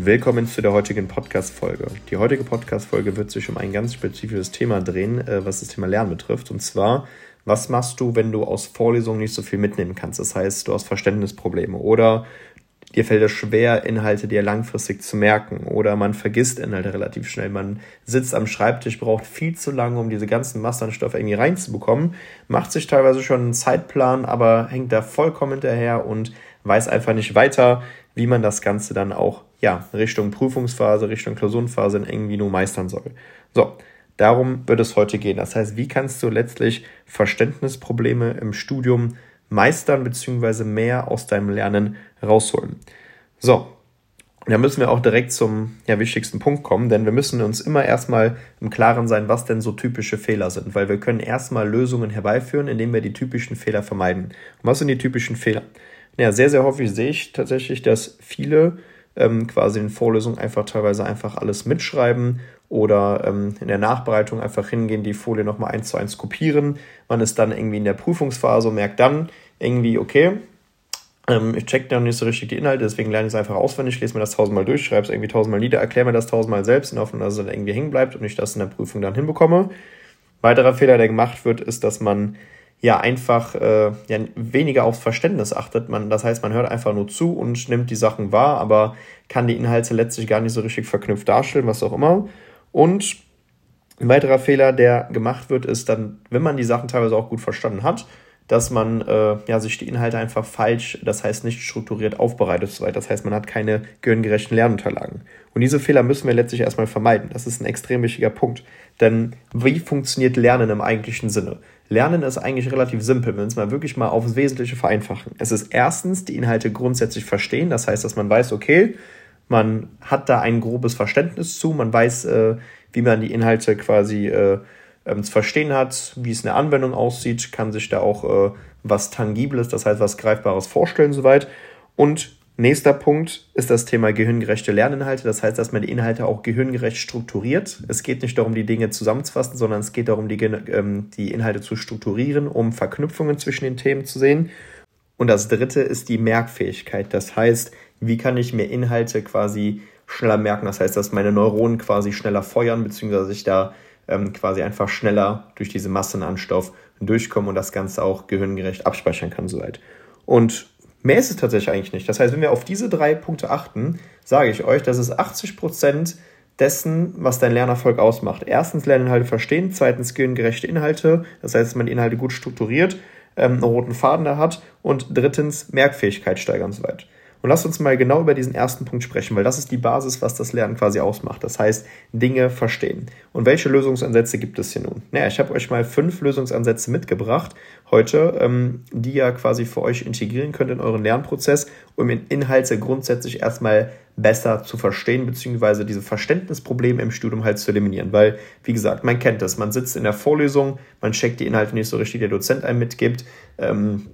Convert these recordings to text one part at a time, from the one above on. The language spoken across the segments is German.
Willkommen zu der heutigen Podcast-Folge. Die heutige Podcast-Folge wird sich um ein ganz spezifisches Thema drehen, äh, was das Thema Lernen betrifft. Und zwar, was machst du, wenn du aus Vorlesungen nicht so viel mitnehmen kannst? Das heißt, du hast Verständnisprobleme oder dir fällt es schwer, Inhalte dir langfristig zu merken oder man vergisst Inhalte relativ schnell. Man sitzt am Schreibtisch, braucht viel zu lange, um diese ganzen Masternstoffe irgendwie reinzubekommen, macht sich teilweise schon einen Zeitplan, aber hängt da vollkommen hinterher und weiß einfach nicht weiter, wie man das Ganze dann auch ja, Richtung Prüfungsphase, Richtung Klausurenphase in nur meistern soll. So, darum wird es heute gehen. Das heißt, wie kannst du letztlich Verständnisprobleme im Studium meistern bzw. mehr aus deinem Lernen rausholen? So, da müssen wir auch direkt zum ja, wichtigsten Punkt kommen, denn wir müssen uns immer erstmal im Klaren sein, was denn so typische Fehler sind, weil wir können erstmal Lösungen herbeiführen, indem wir die typischen Fehler vermeiden. Und was sind die typischen Fehler? Ja, sehr, sehr häufig sehe ich tatsächlich, dass viele ähm, quasi in Vorlesungen einfach teilweise einfach alles mitschreiben oder ähm, in der Nachbereitung einfach hingehen, die Folie nochmal eins zu eins kopieren. Man ist dann irgendwie in der Prüfungsphase und merkt dann irgendwie, okay, ähm, ich check noch nicht so richtig die Inhalte, deswegen lerne ich es einfach auswendig, lese mir das tausendmal durch, schreibe es irgendwie tausendmal nieder, erkläre mir das tausendmal selbst in Hoffnung, dass es dann irgendwie hängen bleibt und ich das in der Prüfung dann hinbekomme. Weiterer Fehler, der gemacht wird, ist, dass man ja einfach äh, ja, weniger aufs Verständnis achtet. Man, das heißt, man hört einfach nur zu und nimmt die Sachen wahr, aber kann die Inhalte letztlich gar nicht so richtig verknüpft darstellen, was auch immer. Und ein weiterer Fehler, der gemacht wird, ist dann, wenn man die Sachen teilweise auch gut verstanden hat, dass man äh, ja, sich die Inhalte einfach falsch, das heißt nicht strukturiert aufbereitet so Das heißt, man hat keine gehirngerechten Lernunterlagen. Und diese Fehler müssen wir letztlich erstmal vermeiden. Das ist ein extrem wichtiger Punkt. Denn wie funktioniert Lernen im eigentlichen Sinne? Lernen ist eigentlich relativ simpel, wenn wir es mal wirklich mal aufs Wesentliche vereinfachen. Es ist erstens die Inhalte grundsätzlich verstehen, das heißt, dass man weiß, okay, man hat da ein grobes Verständnis zu, man weiß, äh, wie man die Inhalte quasi äh, ähm, zu verstehen hat, wie es in der Anwendung aussieht, kann sich da auch äh, was Tangibles, das heißt was Greifbares vorstellen soweit. Und Nächster Punkt ist das Thema gehirngerechte Lerninhalte. Das heißt, dass man die Inhalte auch gehirngerecht strukturiert. Es geht nicht darum, die Dinge zusammenzufassen, sondern es geht darum, die, ähm, die Inhalte zu strukturieren, um Verknüpfungen zwischen den Themen zu sehen. Und das dritte ist die Merkfähigkeit. Das heißt, wie kann ich mir Inhalte quasi schneller merken? Das heißt, dass meine Neuronen quasi schneller feuern, beziehungsweise ich da ähm, quasi einfach schneller durch diese Massenanstoff durchkomme und das Ganze auch gehirngerecht abspeichern kann soweit. Und Mehr ist es tatsächlich eigentlich nicht. Das heißt, wenn wir auf diese drei Punkte achten, sage ich euch, das ist 80 Prozent dessen, was dein Lernerfolg ausmacht. Erstens Lerninhalte verstehen, zweitens gerechte Inhalte, das heißt, dass man die Inhalte gut strukturiert, ähm, einen roten Faden da hat und drittens Merkfähigkeit steigern und so weiter. Und lasst uns mal genau über diesen ersten Punkt sprechen, weil das ist die Basis, was das Lernen quasi ausmacht. Das heißt, Dinge verstehen. Und welche Lösungsansätze gibt es hier nun? Naja, ich habe euch mal fünf Lösungsansätze mitgebracht heute, ähm, die ihr quasi für euch integrieren könnt in euren Lernprozess, um Inhalte grundsätzlich erstmal besser zu verstehen, beziehungsweise diese Verständnisprobleme im Studium halt zu eliminieren. Weil, wie gesagt, man kennt das. Man sitzt in der Vorlesung, man checkt die Inhalte nicht so richtig, der Dozent einem mitgibt. Ähm,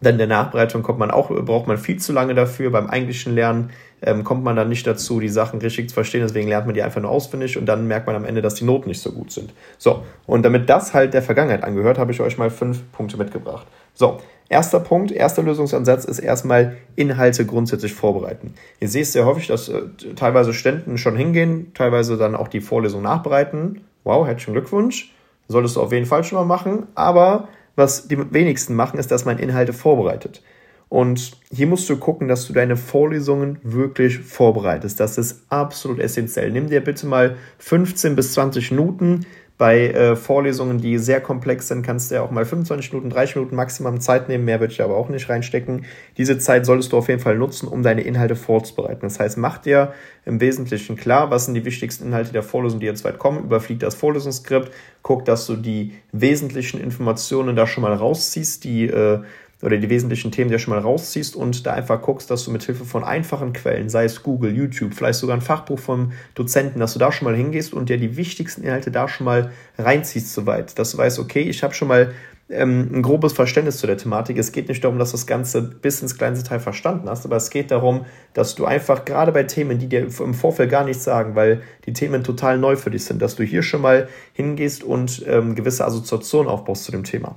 dann der Nachbereitung kommt man auch, braucht man viel zu lange dafür. Beim eigentlichen Lernen ähm, kommt man dann nicht dazu, die Sachen richtig zu verstehen. Deswegen lernt man die einfach nur auswendig und dann merkt man am Ende, dass die Noten nicht so gut sind. So, und damit das halt der Vergangenheit angehört, habe ich euch mal fünf Punkte mitgebracht. So, erster Punkt, erster Lösungsansatz ist erstmal Inhalte grundsätzlich vorbereiten. Ihr seht sehr häufig, dass äh, teilweise Ständen schon hingehen, teilweise dann auch die Vorlesung nachbereiten. Wow, herzlichen Glückwunsch. Solltest du auf jeden Fall schon mal machen, aber was die wenigsten machen, ist, dass man Inhalte vorbereitet. Und hier musst du gucken, dass du deine Vorlesungen wirklich vorbereitest. Das ist absolut essentiell. Nimm dir bitte mal 15 bis 20 Minuten, bei äh, Vorlesungen, die sehr komplex sind, kannst du ja auch mal 25 Minuten, 30 Minuten Maximum Zeit nehmen. Mehr würde ich aber auch nicht reinstecken. Diese Zeit solltest du auf jeden Fall nutzen, um deine Inhalte vorzubereiten. Das heißt, mach dir im Wesentlichen klar, was sind die wichtigsten Inhalte der Vorlesung, die jetzt weit kommen. Überflieg das Vorlesungsskript. Guck, dass du die wesentlichen Informationen da schon mal rausziehst, die äh, oder die wesentlichen Themen dir schon mal rausziehst und da einfach guckst, dass du mit Hilfe von einfachen Quellen, sei es Google, YouTube, vielleicht sogar ein Fachbuch vom Dozenten, dass du da schon mal hingehst und dir die wichtigsten Inhalte da schon mal reinziehst soweit, dass du weißt, okay, ich habe schon mal ähm, ein grobes Verständnis zu der Thematik. Es geht nicht darum, dass du das Ganze bis ins kleinste Teil verstanden hast, aber es geht darum, dass du einfach gerade bei Themen, die dir im Vorfeld gar nichts sagen, weil die Themen total neu für dich sind, dass du hier schon mal hingehst und ähm, gewisse Assoziationen aufbaust zu dem Thema.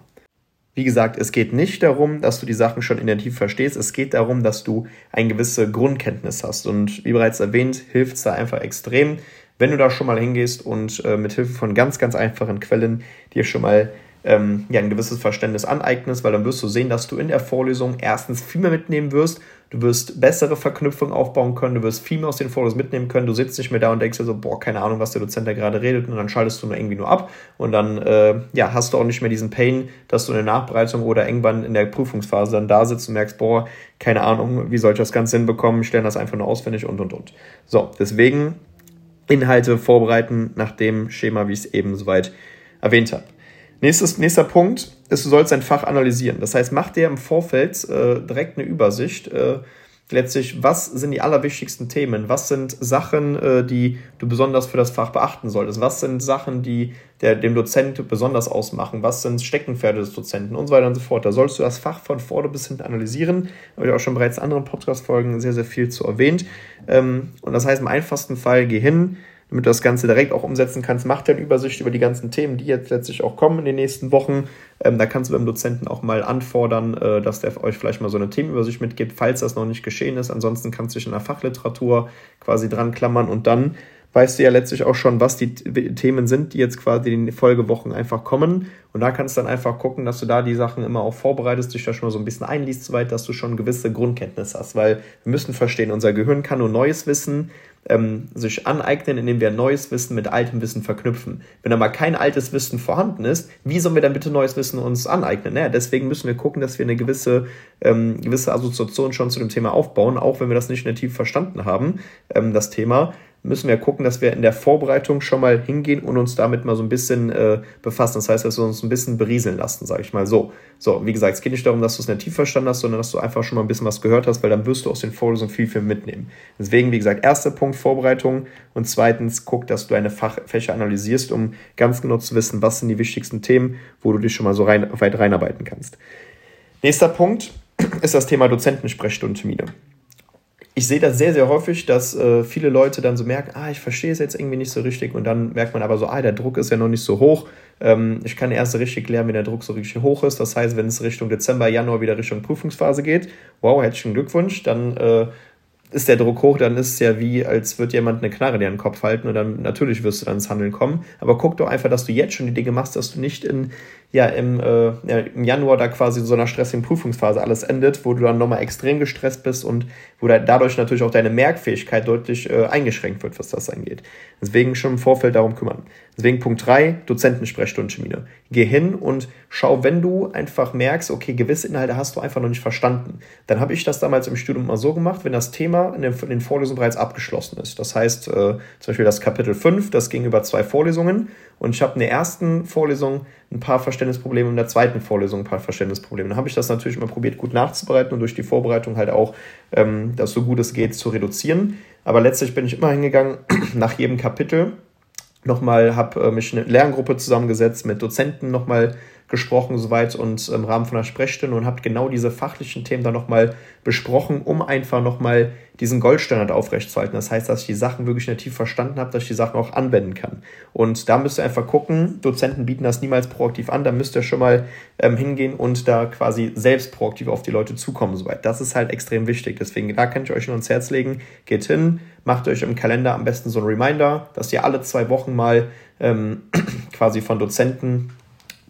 Wie gesagt, es geht nicht darum, dass du die Sachen schon intensiv verstehst. Es geht darum, dass du eine gewisse Grundkenntnis hast. Und wie bereits erwähnt, hilft es da einfach extrem, wenn du da schon mal hingehst und äh, mit Hilfe von ganz, ganz einfachen Quellen dir schon mal ähm, ja, ein gewisses Verständnis aneignest, weil dann wirst du sehen, dass du in der Vorlesung erstens viel mehr mitnehmen wirst, du wirst bessere Verknüpfungen aufbauen können, du wirst viel mehr aus den Vorlesungen mitnehmen können, du sitzt nicht mehr da und denkst dir so, boah, keine Ahnung, was der Dozent da gerade redet und dann schaltest du nur irgendwie nur ab und dann äh, ja, hast du auch nicht mehr diesen Pain, dass du in der Nachbereitung oder irgendwann in der Prüfungsphase dann da sitzt und merkst, boah, keine Ahnung, wie soll ich das Ganze hinbekommen, stellen das einfach nur auswendig und und und. So, deswegen Inhalte vorbereiten nach dem Schema, wie ich es eben soweit erwähnt habe. Nächstes, nächster Punkt ist, du sollst dein Fach analysieren. Das heißt, mach dir im Vorfeld äh, direkt eine Übersicht. Äh, letztlich, was sind die allerwichtigsten Themen? Was sind Sachen, äh, die du besonders für das Fach beachten solltest? Was sind Sachen, die der, dem Dozent besonders ausmachen? Was sind Steckenpferde des Dozenten und so weiter und so fort? Da sollst du das Fach von vorne bis hinten analysieren. Da habe ich auch schon bereits in anderen Podcast-Folgen sehr, sehr viel zu erwähnt. Ähm, und das heißt, im einfachsten Fall, geh hin, damit du das Ganze direkt auch umsetzen kannst, mach dir eine Übersicht über die ganzen Themen, die jetzt letztlich auch kommen in den nächsten Wochen. Ähm, da kannst du beim Dozenten auch mal anfordern, äh, dass der euch vielleicht mal so eine Themenübersicht mitgibt, falls das noch nicht geschehen ist. Ansonsten kannst du dich in der Fachliteratur quasi dran klammern und dann weißt du ja letztlich auch schon, was die Themen sind, die jetzt quasi in den Folgewochen einfach kommen. Und da kannst du dann einfach gucken, dass du da die Sachen immer auch vorbereitest, dich da schon mal so ein bisschen einliest, soweit, dass du schon gewisse Grundkenntnisse hast. Weil wir müssen verstehen, unser Gehirn kann nur neues Wissen ähm, sich aneignen, indem wir neues Wissen mit altem Wissen verknüpfen. Wenn mal kein altes Wissen vorhanden ist, wie sollen wir dann bitte neues Wissen uns aneignen? Naja, deswegen müssen wir gucken, dass wir eine gewisse, ähm, gewisse Assoziation schon zu dem Thema aufbauen, auch wenn wir das nicht in der Tiefe verstanden haben, ähm, das Thema müssen wir gucken, dass wir in der Vorbereitung schon mal hingehen und uns damit mal so ein bisschen äh, befassen. Das heißt, dass wir uns ein bisschen berieseln lassen, sage ich mal so. So, wie gesagt, es geht nicht darum, dass du es nicht tief verstanden hast, sondern dass du einfach schon mal ein bisschen was gehört hast, weil dann wirst du aus den Vorlesungen viel, viel mitnehmen. Deswegen, wie gesagt, erster Punkt Vorbereitung und zweitens guck, dass du deine Fachfächer analysierst, um ganz genau zu wissen, was sind die wichtigsten Themen, wo du dich schon mal so rein, weit reinarbeiten kannst. Nächster Punkt ist das Thema Dozentensprechstundentermine ich sehe das sehr, sehr häufig, dass äh, viele Leute dann so merken, ah, ich verstehe es jetzt irgendwie nicht so richtig und dann merkt man aber so, ah, der Druck ist ja noch nicht so hoch. Ähm, ich kann erst richtig lernen, wenn der Druck so richtig hoch ist. Das heißt, wenn es Richtung Dezember, Januar wieder Richtung Prüfungsphase geht, wow, herzlichen Glückwunsch, dann äh, ist der Druck hoch, dann ist es ja wie, als würde jemand eine Knarre dir in den Kopf halten und dann natürlich wirst du dann ins Handeln kommen. Aber guck doch einfach, dass du jetzt schon die Dinge machst, dass du nicht in, ja, im, äh, im Januar da quasi in so einer stressigen Prüfungsphase alles endet, wo du dann nochmal extrem gestresst bist und wo da, dadurch natürlich auch deine Merkfähigkeit deutlich äh, eingeschränkt wird, was das angeht. Deswegen schon im Vorfeld darum kümmern. Deswegen Punkt 3, Dozentensprechstundentermine. Geh hin und schau, wenn du einfach merkst, okay, gewisse Inhalte hast du einfach noch nicht verstanden. Dann habe ich das damals im Studium mal so gemacht, wenn das Thema in den, in den Vorlesungen bereits abgeschlossen ist. Das heißt, äh, zum Beispiel das Kapitel 5, das ging über zwei Vorlesungen und ich habe in der ersten Vorlesung ein paar Verständnisprobleme, in der zweiten Vorlesung ein paar Verständnisprobleme. Dann habe ich das natürlich mal probiert, gut nachzubereiten und durch die Vorbereitung halt auch ähm, das so gut es geht zu reduzieren. Aber letztlich bin ich immer hingegangen, nach jedem Kapitel nochmal, habe äh, mich eine Lerngruppe zusammengesetzt, mit Dozenten nochmal gesprochen soweit und im Rahmen von einer Sprechstunde und habt genau diese fachlichen Themen dann nochmal besprochen, um einfach nochmal diesen Goldstandard aufrechtzuerhalten. Das heißt, dass ich die Sachen wirklich in der Tiefe verstanden habe, dass ich die Sachen auch anwenden kann. Und da müsst ihr einfach gucken, Dozenten bieten das niemals proaktiv an, da müsst ihr schon mal ähm, hingehen und da quasi selbst proaktiv auf die Leute zukommen soweit. Das ist halt extrem wichtig. Deswegen, da kann ich euch nur ans Herz legen, geht hin, macht euch im Kalender am besten so ein Reminder, dass ihr alle zwei Wochen mal ähm, quasi von Dozenten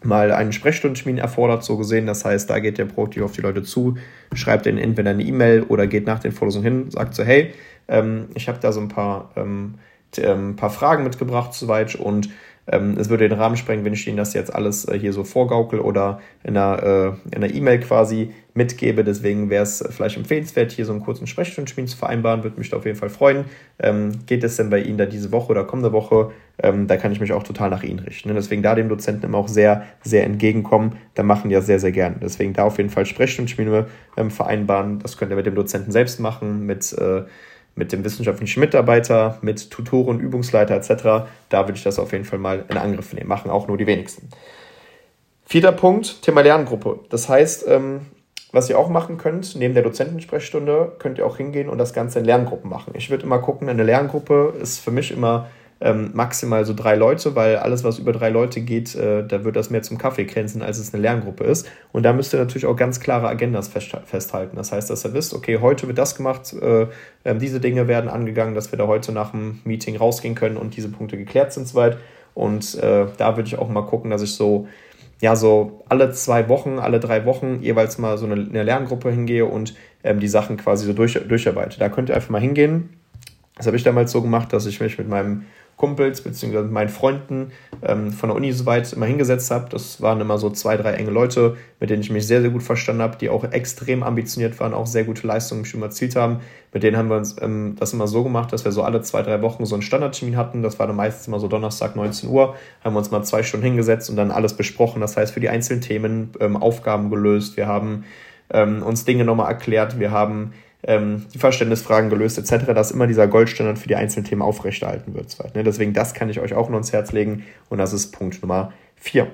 mal einen Sprechstundentermin erfordert, so gesehen. Das heißt, da geht der proaktiv auf die Leute zu, schreibt ihnen entweder eine E-Mail oder geht nach den Vorlesungen hin, sagt so, hey, ähm, ich habe da so ein paar, ähm, ein ähm, paar Fragen mitgebracht soweit und Ähm, es würde den Rahmen sprengen, wenn ich Ihnen das jetzt alles äh, hier so vorgaukel oder in einer äh, E-Mail quasi mitgebe. Deswegen wäre es vielleicht empfehlenswert, hier so einen kurzen Sprechstundentermin zu vereinbaren. Würde mich da auf jeden Fall freuen. Ähm, geht es denn bei Ihnen da diese Woche oder kommende Woche? Ähm, da kann ich mich auch total nach Ihnen richten. Ne? Deswegen da dem Dozenten immer auch sehr, sehr entgegenkommen. Da machen die ja sehr, sehr gerne. Deswegen da auf jeden Fall Sprechstundentermine ähm, vereinbaren. Das könnt ihr mit dem Dozenten selbst machen, mit äh, mit dem wissenschaftlichen Mitarbeiter, mit Tutoren, Übungsleiter etc. Da würde ich das auf jeden Fall mal in Angriff nehmen. Machen auch nur die wenigsten. Vierter Punkt, Thema Lerngruppe. Das heißt, ähm, was ihr auch machen könnt, neben der Dozentensprechstunde könnt ihr auch hingehen und das Ganze in Lerngruppen machen. Ich würde immer gucken, eine Lerngruppe ist für mich immer ähm, maximal so drei Leute, weil alles, was über drei Leute geht, äh, da wird das mehr zum Kaffeekränzen, als es eine Lerngruppe ist. Und da müsst ihr natürlich auch ganz klare Agendas festhalten. Das heißt, dass ihr wisst, okay, heute wird das gemacht, äh, äh, diese Dinge werden angegangen, dass wir da heute nach dem Meeting rausgehen können und diese Punkte geklärt sind soweit. Und äh, da würde ich auch mal gucken, dass ich so ja, so alle zwei Wochen, alle drei Wochen jeweils mal so eine, eine Lerngruppe hingehe und ähm, die Sachen quasi so durch, durcharbeite. Da könnt ihr einfach mal hingehen. Das habe ich damals so gemacht, dass ich mich mit meinem Kumpels bzw. meinen Freunden ähm, von der Uni soweit immer hingesetzt habe. Das waren immer so zwei, drei enge Leute, mit denen ich mich sehr, sehr gut verstanden habe, die auch extrem ambitioniert waren, auch sehr gute Leistungen schon erzielt haben. Mit denen haben wir uns ähm, das immer so gemacht, dass wir so alle zwei, drei Wochen so einen Standardtermin hatten. Das war dann meistens immer so Donnerstag, 19 Uhr. Haben wir uns mal zwei Stunden hingesetzt und dann alles besprochen. Das heißt, für die einzelnen Themen ähm, Aufgaben gelöst. Wir haben ähm, uns Dinge nochmal erklärt. Wir haben ähm, die Verständnisfragen gelöst etc., dass immer dieser Goldstandard für die einzelnen Themen aufrechterhalten wird. Ne? Deswegen, das kann ich euch auch nur ans Herz legen und das ist Punkt Nummer 4.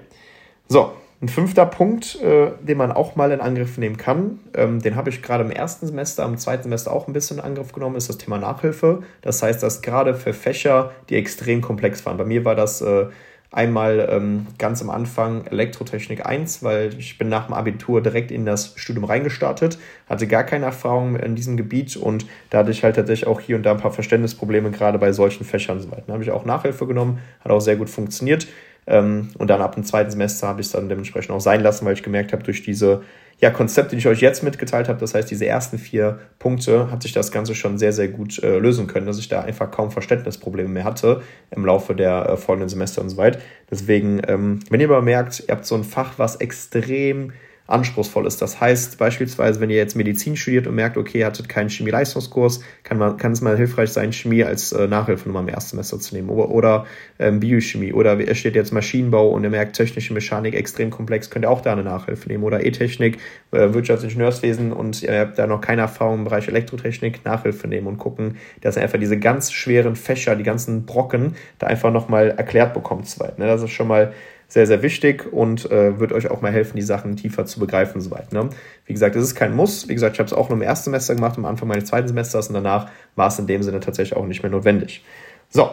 So, ein fünfter Punkt, äh, den man auch mal in Angriff nehmen kann, ähm, den habe ich gerade im ersten Semester, im zweiten Semester auch ein bisschen in Angriff genommen, ist das Thema Nachhilfe. Das heißt, dass gerade für Fächer, die extrem komplex waren, bei mir war das äh, Einmal ähm, ganz am Anfang Elektrotechnik 1, weil ich bin nach dem Abitur direkt in das Studium reingestartet, hatte gar keine Erfahrung in diesem Gebiet und da hatte ich halt tatsächlich auch hier und da ein paar Verständnisprobleme, gerade bei solchen Fächern und so weiter. Da habe ich auch Nachhilfe genommen, hat auch sehr gut funktioniert. Ähm, und dann ab dem zweiten Semester habe ich es dann dementsprechend auch sein lassen, weil ich gemerkt habe, durch diese ja, Konzepte, die ich euch jetzt mitgeteilt habe, das heißt, diese ersten vier Punkte, hat sich das Ganze schon sehr, sehr gut äh, lösen können, dass ich da einfach kaum Verständnisprobleme mehr hatte im Laufe der äh, folgenden Semester und so weiter. Deswegen, ähm, wenn ihr aber merkt, ihr habt so ein Fach, was extrem anspruchsvoll ist. Das heißt beispielsweise, wenn ihr jetzt Medizin studiert und merkt, okay, ihr hattet keinen Chemieleistungskurs, kann, man, kann es mal hilfreich sein, Chemie als äh, Nachhilfe nochmal im Erstsemester zu nehmen oder, oder ähm, Biochemie oder ihr steht jetzt Maschinenbau und ihr merkt technische Mechanik extrem komplex, könnt ihr auch da eine Nachhilfe nehmen oder E-Technik, äh, Wirtschaftsingenieurswesen und ihr habt da noch keine Erfahrung im Bereich Elektrotechnik, Nachhilfe nehmen und gucken, dass ihr einfach diese ganz schweren Fächer, die ganzen Brocken da einfach nochmal erklärt bekommt. Zweit, ne? Das ist schon mal sehr, sehr wichtig und äh, wird euch auch mal helfen, die Sachen tiefer zu begreifen soweit. Ne? Wie gesagt, es ist kein Muss. Wie gesagt, ich habe es auch nur im ersten Semester gemacht, am Anfang meines zweiten Semesters und danach war es in dem Sinne tatsächlich auch nicht mehr notwendig. So,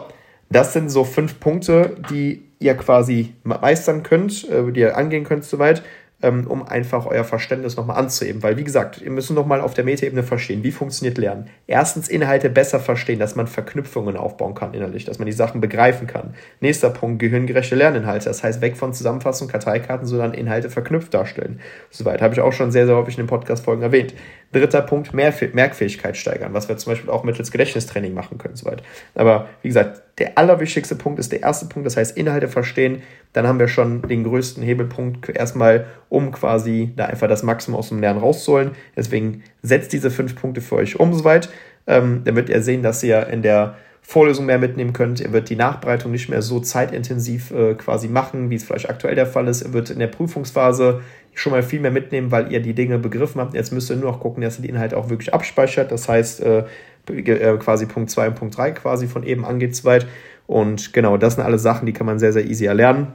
das sind so fünf Punkte, die ihr quasi meistern könnt, äh, die ihr angehen könnt soweit ähm, um einfach euer Verständnis nochmal anzuheben. Weil, wie gesagt, ihr müsst nochmal auf der Metaebene verstehen, wie funktioniert Lernen. Erstens Inhalte besser verstehen, dass man Verknüpfungen aufbauen kann innerlich, dass man die Sachen begreifen kann. Nächster Punkt, gehirngerechte Lerninhalte. Das heißt, weg von Zusammenfassung, Karteikarten, sondern Inhalte verknüpft darstellen. Soweit habe ich auch schon sehr, sehr häufig in den Podcast-Folgen erwähnt. Dritter Punkt, Merkfähigkeit steigern, was wir zum Beispiel auch mittels Gedächtnistraining machen können. Soweit. Aber wie gesagt, der allerwichtigste Punkt ist der erste Punkt, das heißt Inhalte verstehen. Dann haben wir schon den größten Hebelpunkt erstmal, um quasi da einfach das Maximum aus dem Lernen rauszuholen. Deswegen setzt diese fünf Punkte für euch um soweit, ähm, damit ihr sehen, dass ihr in der Vorlesung mehr mitnehmen könnt. Ihr wird die Nachbereitung nicht mehr so zeitintensiv äh, quasi machen, wie es vielleicht aktuell der Fall ist. Ihr wird in der Prüfungsphase schon mal viel mehr mitnehmen, weil ihr die Dinge begriffen habt. Jetzt müsst ihr nur noch gucken, dass ihr die Inhalte auch wirklich abspeichert. Das heißt, äh, äh quasi Punkt 2 und Punkt 3 quasi von eben angeht weit. Und genau, das sind alle Sachen, die kann man sehr, sehr easy erlernen.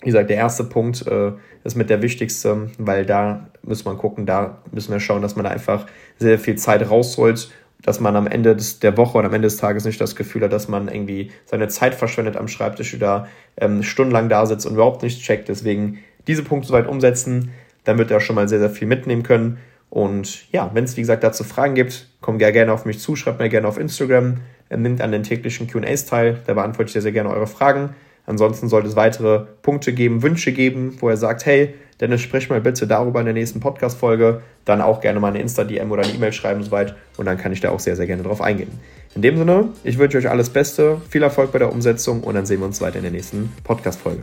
Wie gesagt, der erste Punkt äh, ist mit der wichtigste, weil da muss man gucken, da müssen wir schauen, dass man da einfach sehr viel Zeit rausholt, dass man am Ende des, der Woche oder am Ende des Tages nicht das Gefühl hat, dass man irgendwie seine Zeit verschwendet am Schreibtisch oder ähm, stundenlang da sitzt und überhaupt nichts checkt. Deswegen diese Punkte soweit umsetzen, dann wird er schon mal sehr, sehr viel mitnehmen können. Und ja, wenn es wie gesagt dazu Fragen gibt, kommt gerne auf mich zu, schreibt mir gerne auf Instagram, nimmt an den täglichen QAs teil, da beantworte ich sehr, sehr gerne eure Fragen. Ansonsten sollte es weitere Punkte geben, Wünsche geben, wo er sagt, hey, Dennis, sprich mal bitte darüber in der nächsten Podcast-Folge. Dann auch gerne mal eine Insta-DM oder eine E-Mail schreiben soweit und dann kann ich da auch sehr, sehr gerne drauf eingehen. In dem Sinne, ich wünsche euch alles Beste, viel Erfolg bei der Umsetzung und dann sehen wir uns weiter in der nächsten Podcast-Folge.